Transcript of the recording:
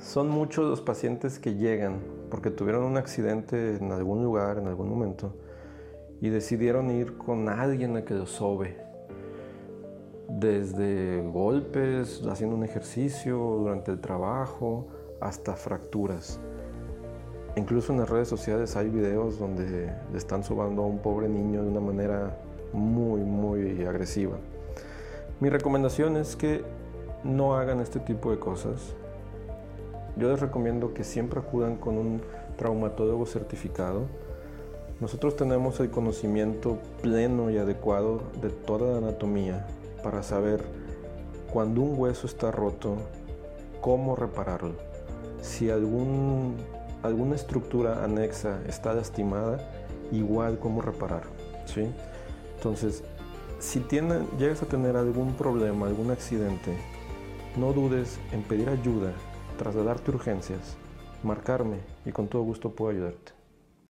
Son muchos los pacientes que llegan porque tuvieron un accidente en algún lugar, en algún momento, y decidieron ir con alguien a que los sobe. Desde golpes, haciendo un ejercicio, durante el trabajo, hasta fracturas. Incluso en las redes sociales hay videos donde le están sobando a un pobre niño de una manera muy, muy agresiva. Mi recomendación es que no hagan este tipo de cosas. Yo les recomiendo que siempre acudan con un traumatólogo certificado. Nosotros tenemos el conocimiento pleno y adecuado de toda la anatomía para saber cuando un hueso está roto, cómo repararlo. Si algún, alguna estructura anexa está lastimada, igual cómo repararlo. ¿sí? Entonces, si llegas a tener algún problema, algún accidente, no dudes en pedir ayuda, trasladarte urgencias, marcarme y con todo gusto puedo ayudarte.